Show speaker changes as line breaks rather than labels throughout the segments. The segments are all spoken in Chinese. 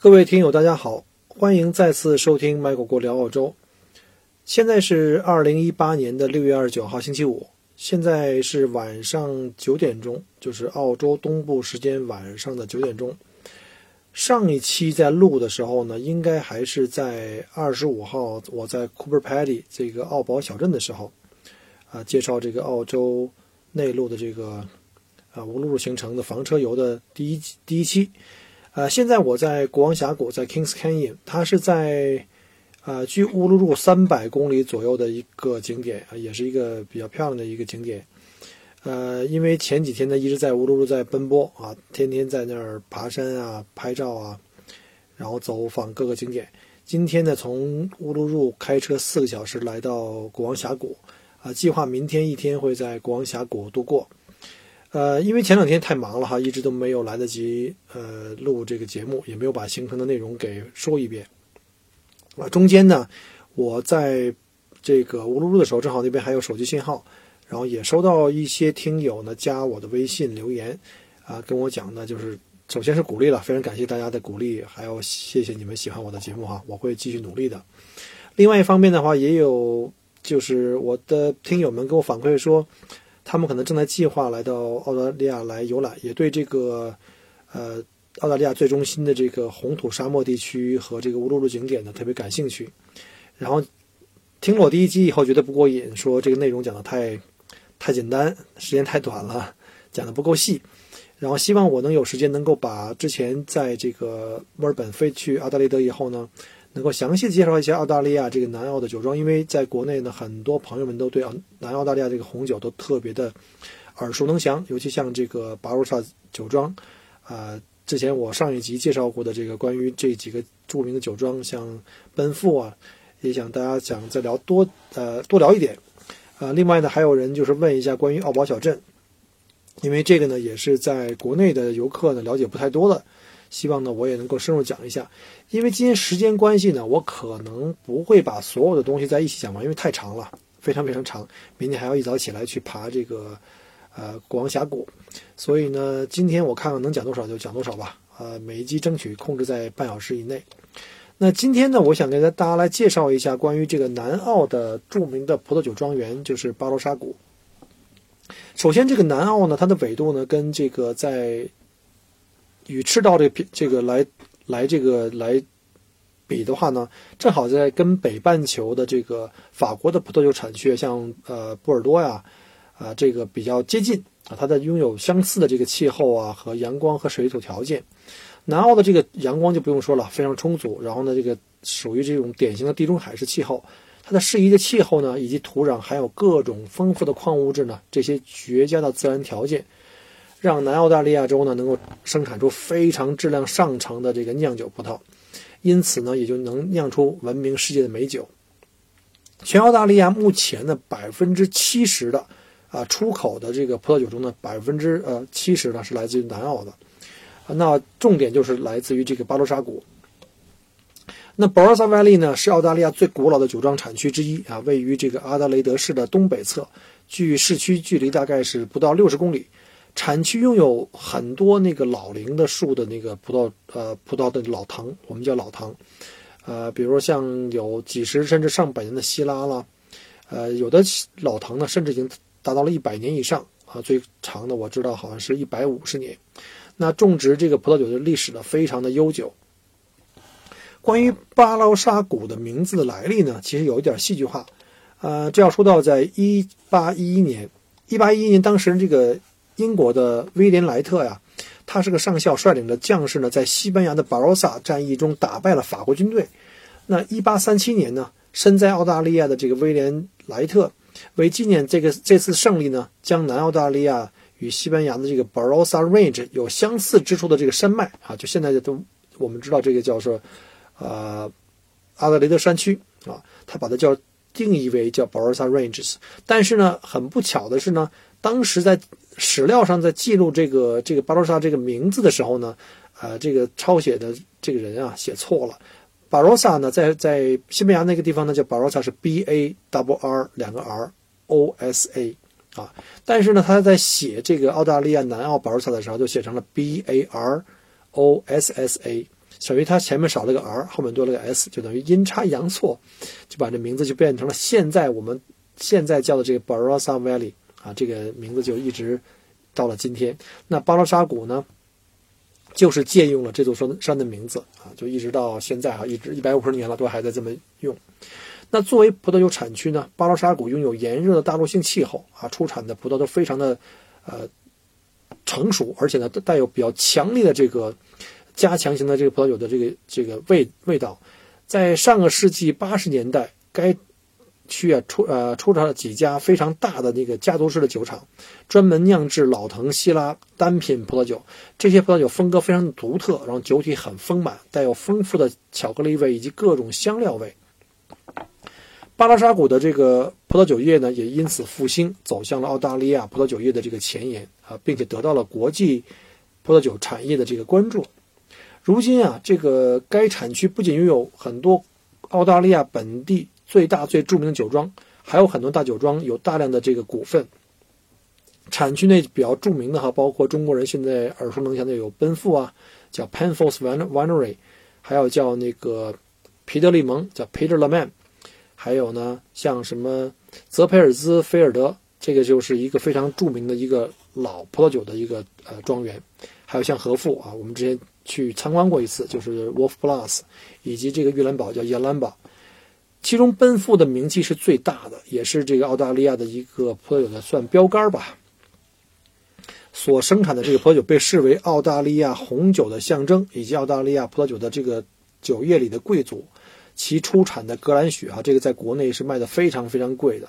各位听友，大家好，欢迎再次收听麦果果聊澳洲。现在是二零一八年的六月二十九号星期五，现在是晚上九点钟，就是澳洲东部时间晚上的九点钟。上一期在录的时候呢，应该还是在二十五号，我在 Cooper Paddy 这个澳宝小镇的时候，啊，介绍这个澳洲内陆的这个啊乌鲁鲁行程的房车游的第一第一期。呃，现在我在国王峡谷，在 Kings Canyon，它是在，呃，距乌鲁鲁三百公里左右的一个景点啊，也是一个比较漂亮的一个景点。呃，因为前几天呢一直在乌鲁鲁在奔波啊，天天在那儿爬山啊、拍照啊，然后走访各个景点。今天呢，从乌鲁鲁开车四个小时来到国王峡谷，啊，计划明天一天会在国王峡谷度过。呃，因为前两天太忙了哈，一直都没有来得及呃录这个节目，也没有把行程的内容给说一遍。啊，中间呢，我在这个乌鲁鲁的时候，正好那边还有手机信号，然后也收到一些听友呢加我的微信留言，啊，跟我讲呢，就是首先是鼓励了，非常感谢大家的鼓励，还有谢谢你们喜欢我的节目哈，我会继续努力的。另外一方面的话，也有就是我的听友们给我反馈说。他们可能正在计划来到澳大利亚来游览，也对这个，呃，澳大利亚最中心的这个红土沙漠地区和这个乌鲁鲁景点呢特别感兴趣。然后听了我第一集以后觉得不过瘾，说这个内容讲的太太简单，时间太短了，讲的不够细。然后希望我能有时间能够把之前在这个墨尔本飞去阿德雷德以后呢。能够详细介绍一下澳大利亚这个南澳的酒庄，因为在国内呢，很多朋友们都对南澳大利亚这个红酒都特别的耳熟能详，尤其像这个巴罗萨酒庄，啊，之前我上一集介绍过的这个关于这几个著名的酒庄，像奔富啊，也想大家想再聊多呃多聊一点，啊，另外呢，还有人就是问一下关于澳宝小镇，因为这个呢也是在国内的游客呢了解不太多的。希望呢，我也能够深入讲一下，因为今天时间关系呢，我可能不会把所有的东西在一起讲完，因为太长了，非常非常长。明天还要一早起来去爬这个，呃，国王峡谷，所以呢，今天我看看能讲多少就讲多少吧。呃，每一集争取控制在半小时以内。那今天呢，我想跟大家来介绍一下关于这个南澳的著名的葡萄酒庄园，就是巴罗沙谷。首先，这个南澳呢，它的纬度呢，跟这个在与赤道这这个来来这个来比的话呢，正好在跟北半球的这个法国的葡萄酒产区，像呃波尔多呀，啊这个比较接近啊，它的拥有相似的这个气候啊和阳光和水土条件。南澳的这个阳光就不用说了，非常充足。然后呢，这个属于这种典型的地中海式气候，它的适宜的气候呢，以及土壤含有各种丰富的矿物质呢，这些绝佳的自然条件。让南澳大利亚州呢能够生产出非常质量上乘的这个酿酒葡萄，因此呢也就能酿出闻名世界的美酒。全澳大利亚目前的百分之七十的啊出口的这个葡萄酒中呢百分之呃七十呢是来自于南澳的，那重点就是来自于这个巴罗沙谷。那 Barossa Valley 呢是澳大利亚最古老的酒庄产区之一啊，位于这个阿德雷德市的东北侧，距市区距离大概是不到六十公里。产区拥有很多那个老龄的树的那个葡萄，呃，葡萄的老藤，我们叫老藤，呃，比如像有几十甚至上百年的希拉啦，呃，有的老藤呢，甚至已经达到了一百年以上啊，最长的我知道好像是一百五十年。那种植这个葡萄酒的历史呢，非常的悠久。关于巴劳沙谷的名字的来历呢，其实有一点戏剧化，呃，这要说到在一八一一年，一八一一年当时这个。英国的威廉莱特呀，他是个上校，率领的将士呢，在西班牙的巴罗萨战役中打败了法国军队。那一八三七年呢，身在澳大利亚的这个威廉莱特为纪念这个这次胜利呢，将南澳大利亚与西班牙的这个 Barossa Range 有相似之处的这个山脉啊，就现在的都我们知道这个叫做呃阿德雷德山区啊，他把它叫定义为叫 Barossa Ranges。但是呢，很不巧的是呢，当时在史料上在记录这个这个巴罗萨这个名字的时候呢，呃，这个抄写的这个人啊写错了。巴罗萨呢，在在西班牙那个地方呢叫巴罗萨是 B A W R 两个 R O S A 啊，但是呢他在写这个澳大利亚南澳巴罗萨的时候就写成了 B A R O S S A，等于他前面少了个 R，后面多了个 S，就等于阴差阳错，就把这名字就变成了现在我们现在叫的这个 barosa Valley 啊，这个名字就一直到了今天。那巴罗沙谷呢？就是借用了这座山山的名字啊，就一直到现在啊，一直一百五十年了，都还在这么用。那作为葡萄酒产区呢，巴罗沙谷拥有炎热的大陆性气候啊，出产的葡萄都非常的呃成熟，而且呢带有比较强烈的这个加强型的这个葡萄酒的这个这个味味道。在上个世纪八十年代，该区啊出呃出产了几家非常大的那个家族式的酒厂，专门酿制老藤希拉单品葡萄酒。这些葡萄酒风格非常独特，然后酒体很丰满，带有丰富的巧克力味以及各种香料味。巴拉沙谷的这个葡萄酒业呢，也因此复兴，走向了澳大利亚葡萄酒业的这个前沿啊，并且得到了国际葡萄酒产业的这个关注。如今啊，这个该产区不仅拥有很多澳大利亚本地。最大最著名的酒庄，还有很多大酒庄有大量的这个股份。产区内比较著名的哈，包括中国人现在耳熟能详的有奔富啊，叫 Penfolds Winery，还有叫那个皮特利蒙，叫 Peter Leman，还有呢像什么泽培尔兹菲尔德，这个就是一个非常著名的一个老葡萄酒的一个呃庄园，还有像和富啊，我们之前去参观过一次，就是 Wolf Plus，以及这个玉兰堡叫叶兰堡。其中，奔富的名气是最大的，也是这个澳大利亚的一个葡萄酒的算标杆吧。所生产的这个葡萄酒被视为澳大利亚红酒的象征，以及澳大利亚葡萄酒的这个酒业里的贵族。其出产的格兰许啊，这个在国内是卖的非常非常贵的，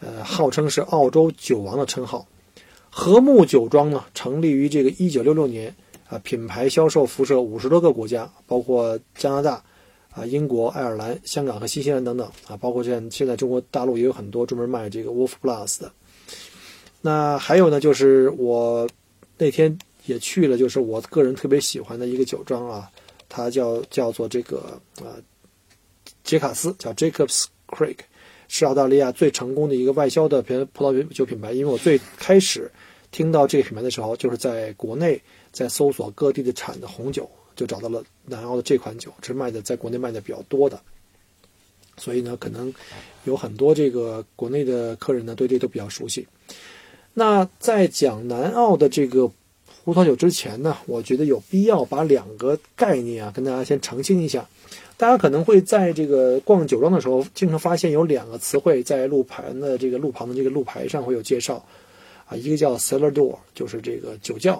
呃，号称是澳洲酒王的称号。和睦酒庄呢，成立于这个一九六六年，啊，品牌销售辐射五十多个国家，包括加拿大。啊，英国、爱尔兰、香港和新西兰等等啊，包括现现在中国大陆也有很多专门卖这个 Wolf Plus 的。那还有呢，就是我那天也去了，就是我个人特别喜欢的一个酒庄啊，它叫叫做这个啊杰卡斯，叫 Jacobs Creek，是澳大利亚最成功的一个外销的葡葡萄酒品牌。因为我最开始听到这个品牌的时候，就是在国内在搜索各地的产的红酒。就找到了南澳的这款酒，是卖的在国内卖的比较多的，所以呢，可能有很多这个国内的客人呢对这都比较熟悉。那在讲南澳的这个葡萄酒之前呢，我觉得有必要把两个概念啊跟大家先澄清一下。大家可能会在这个逛酒庄的时候，经常发现有两个词汇在路牌的这个路旁的这个路牌上会有介绍啊，一个叫 cellar door，就是这个酒窖；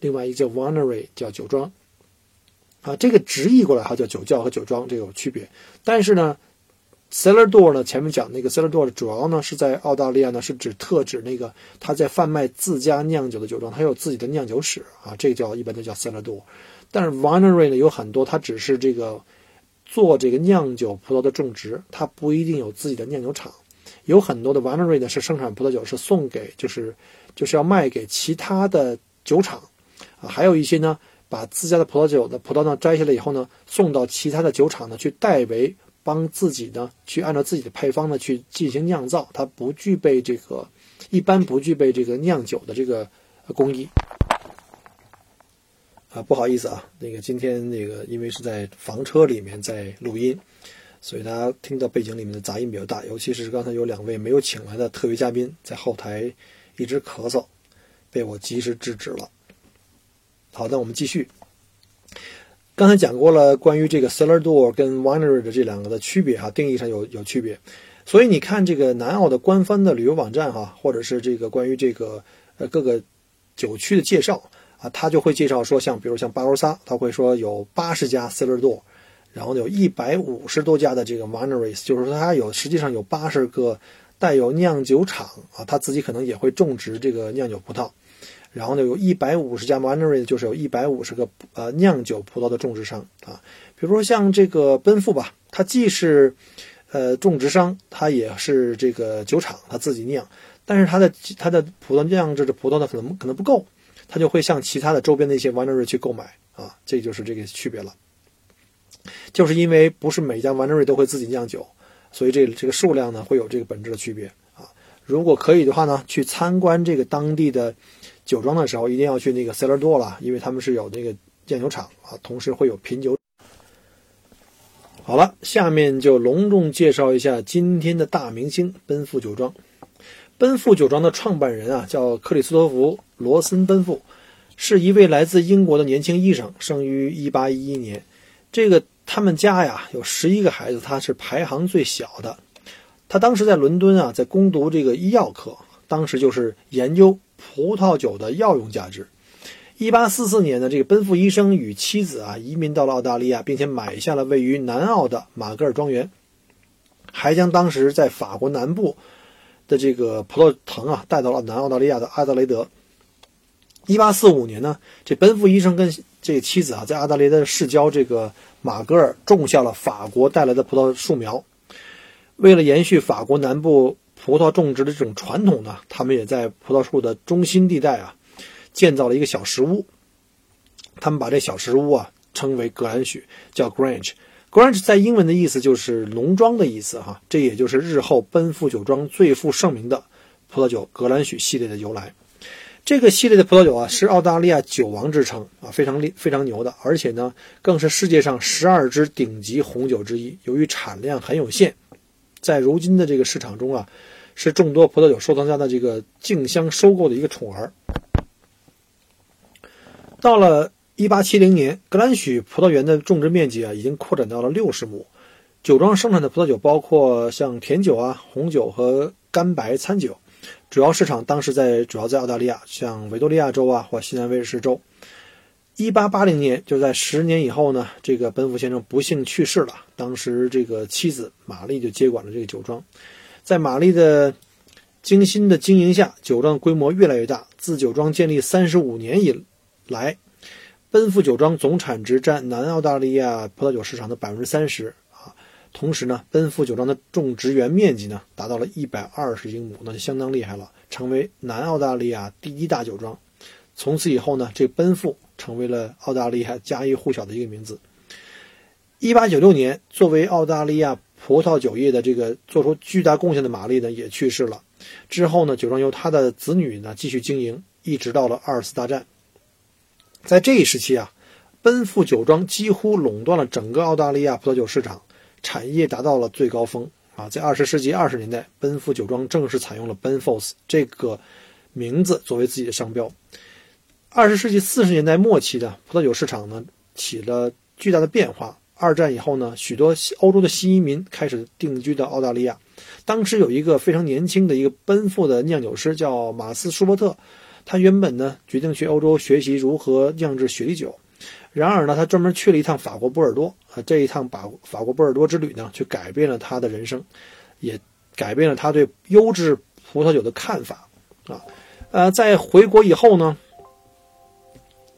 另外一个叫 winery，叫酒庄。啊，这个直译过来哈叫酒窖和酒庄，这个有区别。但是呢，cellar door 呢，前面讲那个 cellar door 主要呢是在澳大利亚呢是指特指那个他在贩卖自家酿酒的酒庄，他有自己的酿酒史啊，这个叫一般都叫 cellar door。但是 winery 呢有很多，它只是这个做这个酿酒葡萄的种植，它不一定有自己的酿酒厂。有很多的 winery 呢是生产葡萄酒是送给就是就是要卖给其他的酒厂啊，还有一些呢。把自家的葡萄酒的葡萄呢摘下来以后呢，送到其他的酒厂呢去代为帮自己呢去按照自己的配方呢去进行酿造，它不具备这个一般不具备这个酿酒的这个工艺。啊，不好意思啊，那个今天那个因为是在房车里面在录音，所以大家听到背景里面的杂音比较大，尤其是刚才有两位没有请来的特别嘉宾在后台一直咳嗽，被我及时制止了。好的，我们继续。刚才讲过了关于这个 cellar door 跟 winery 的这两个的区别哈，定义上有有区别。所以你看这个南澳的官方的旅游网站哈，或者是这个关于这个呃各个酒区的介绍啊，他就会介绍说，像比如像巴罗萨，他会说有八十家 cellar door，然后有一百五十多家的这个 wineries，就是说它有实际上有八十个带有酿酒厂啊，他自己可能也会种植这个酿酒葡萄。然后呢，有一百五十家 winery，就是有一百五十个呃酿酒葡萄的种植商啊。比如说像这个奔富吧，它既是呃种植商，它也是这个酒厂，它自己酿。但是它的它的葡萄酿制的葡萄呢，可能可能不够，它就会向其他的周边的一些 winery 去购买啊，这就是这个区别了。就是因为不是每家 winery 都会自己酿酒，所以这这个数量呢会有这个本质的区别。如果可以的话呢，去参观这个当地的。酒庄的时候一定要去那个 cellar door 了，因为他们是有那个酿酒厂啊，同时会有品酒。好了，下面就隆重介绍一下今天的大明星奔富酒庄。奔富酒庄的创办人啊，叫克里斯托弗·罗森·奔富，是一位来自英国的年轻医生，生于1811年。这个他们家呀有十一个孩子，他是排行最小的。他当时在伦敦啊，在攻读这个医药科，当时就是研究。葡萄酒的药用价值。一八四四年呢，这个奔赴医生与妻子啊移民到了澳大利亚，并且买下了位于南澳的马格尔庄园，还将当时在法国南部的这个葡萄藤啊带到了南澳大利亚的阿德雷德。一八四五年呢，这奔赴医生跟这个妻子啊在阿德雷德市郊这个马格尔种下了法国带来的葡萄树苗。为了延续法国南部。葡萄种植的这种传统呢，他们也在葡萄树的中心地带啊，建造了一个小石屋。他们把这小石屋啊称为格兰许，叫 Grange。Grange 在英文的意思就是农庄的意思哈，这也就是日后奔富酒庄最负盛名的葡萄酒格兰许系列的由来。这个系列的葡萄酒啊，是澳大利亚酒王之称啊，非常厉非常牛的，而且呢，更是世界上十二支顶级红酒之一。由于产量很有限，在如今的这个市场中啊。是众多葡萄酒收藏家的这个竞相收购的一个宠儿。到了一八七零年，格兰许葡萄园的种植面积啊，已经扩展到了六十亩。酒庄生产的葡萄酒包括像甜酒啊、红酒和干白餐酒。主要市场当时在主要在澳大利亚，像维多利亚州啊或西南威尔士州。1880年，就在十年以后呢，这个奔富先生不幸去世了。当时这个妻子玛丽就接管了这个酒庄。在玛丽的精心的经营下，酒庄规模越来越大。自酒庄建立三十五年以来，奔富酒庄总产值占南澳大利亚葡萄酒市场的百分之三十啊。同时呢，奔富酒庄的种植园面积呢达到了一百二十英亩，那就相当厉害了，成为南澳大利亚第一大酒庄。从此以后呢，这奔富成为了澳大利亚家喻户晓的一个名字。一八九六年，作为澳大利亚。葡萄酒业的这个做出巨大贡献的玛丽呢，也去世了。之后呢，酒庄由他的子女呢继续经营，一直到了二次大战。在这一时期啊，奔富酒庄几乎垄断了整个澳大利亚葡萄酒市场，产业达到了最高峰啊。在二十世纪二十年代，奔富酒庄正式采用了 Benfolds 这个名字作为自己的商标。二十世纪四十年代末期的葡萄酒市场呢，起了巨大的变化。二战以后呢，许多欧洲的新移民开始定居到澳大利亚。当时有一个非常年轻的一个奔赴的酿酒师，叫马斯舒伯特。他原本呢决定去欧洲学习如何酿制雪莉酒，然而呢，他专门去了一趟法国波尔多。啊，这一趟法法国波尔多之旅呢，却改变了他的人生，也改变了他对优质葡萄酒的看法。啊，呃，在回国以后呢，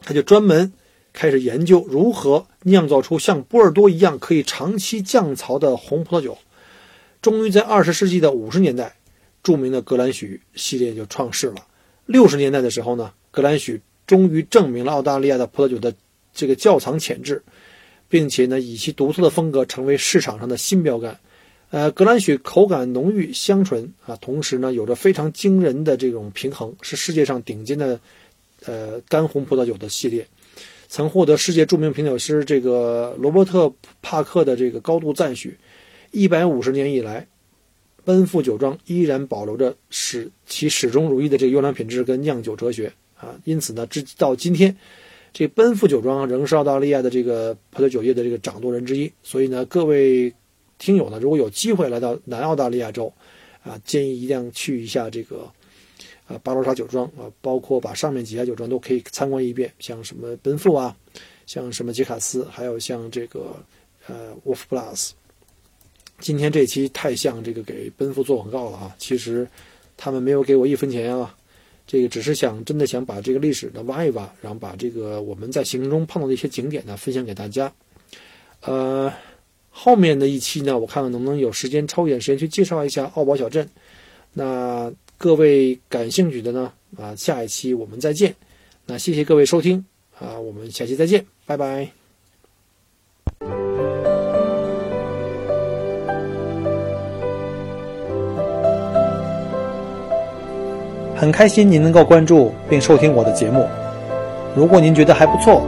他就专门。开始研究如何酿造出像波尔多一样可以长期降槽的红葡萄酒。终于在二十世纪的五十年代，著名的格兰许系列就创世了。六十年代的时候呢，格兰许终于证明了澳大利亚的葡萄酒的这个窖藏潜质，并且呢，以其独特的风格成为市场上的新标杆。呃，格兰许口感浓郁香醇啊，同时呢，有着非常惊人的这种平衡，是世界上顶尖的呃干红葡萄酒的系列。曾获得世界著名品酒师这个罗伯特·帕克的这个高度赞许。一百五十年以来，奔富酒庄依然保留着始其始终如一的这个优良品质跟酿酒哲学啊。因此呢，直到今天，这奔富酒庄仍是澳大利亚的这个葡萄酒业的这个掌舵人之一。所以呢，各位听友呢，如果有机会来到南澳大利亚州，啊，建议一定要去一下这个。啊，巴罗沙酒庄啊，包括把上面几家酒庄都可以参观一遍，像什么奔富啊，像什么杰卡斯，还有像这个呃沃夫普拉斯。今天这期太像这个给奔赴做广告了啊！其实他们没有给我一分钱啊，这个只是想真的想把这个历史呢挖一挖，然后把这个我们在行程中碰到的一些景点呢分享给大家。呃，后面的一期呢，我看看能不能有时间抽一点时间去介绍一下奥宝小镇。那各位感兴趣的呢，啊，下一期我们再见。那谢谢各位收听啊，我们下期再见，拜拜。很开心您能够关注并收听我的节目。如果您觉得还不错，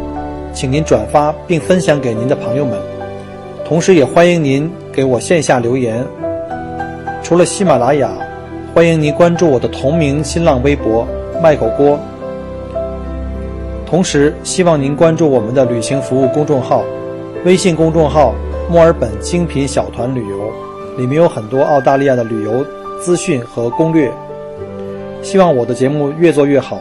请您转发并分享给您的朋友们。同时，也欢迎您给我线下留言。除了喜马拉雅，欢迎您关注我的同名新浪微博“麦狗锅”。同时，希望您关注我们的旅行服务公众号，微信公众号“墨尔本精品小团旅游”，里面有很多澳大利亚的旅游资讯和攻略。希望我的节目越做越好。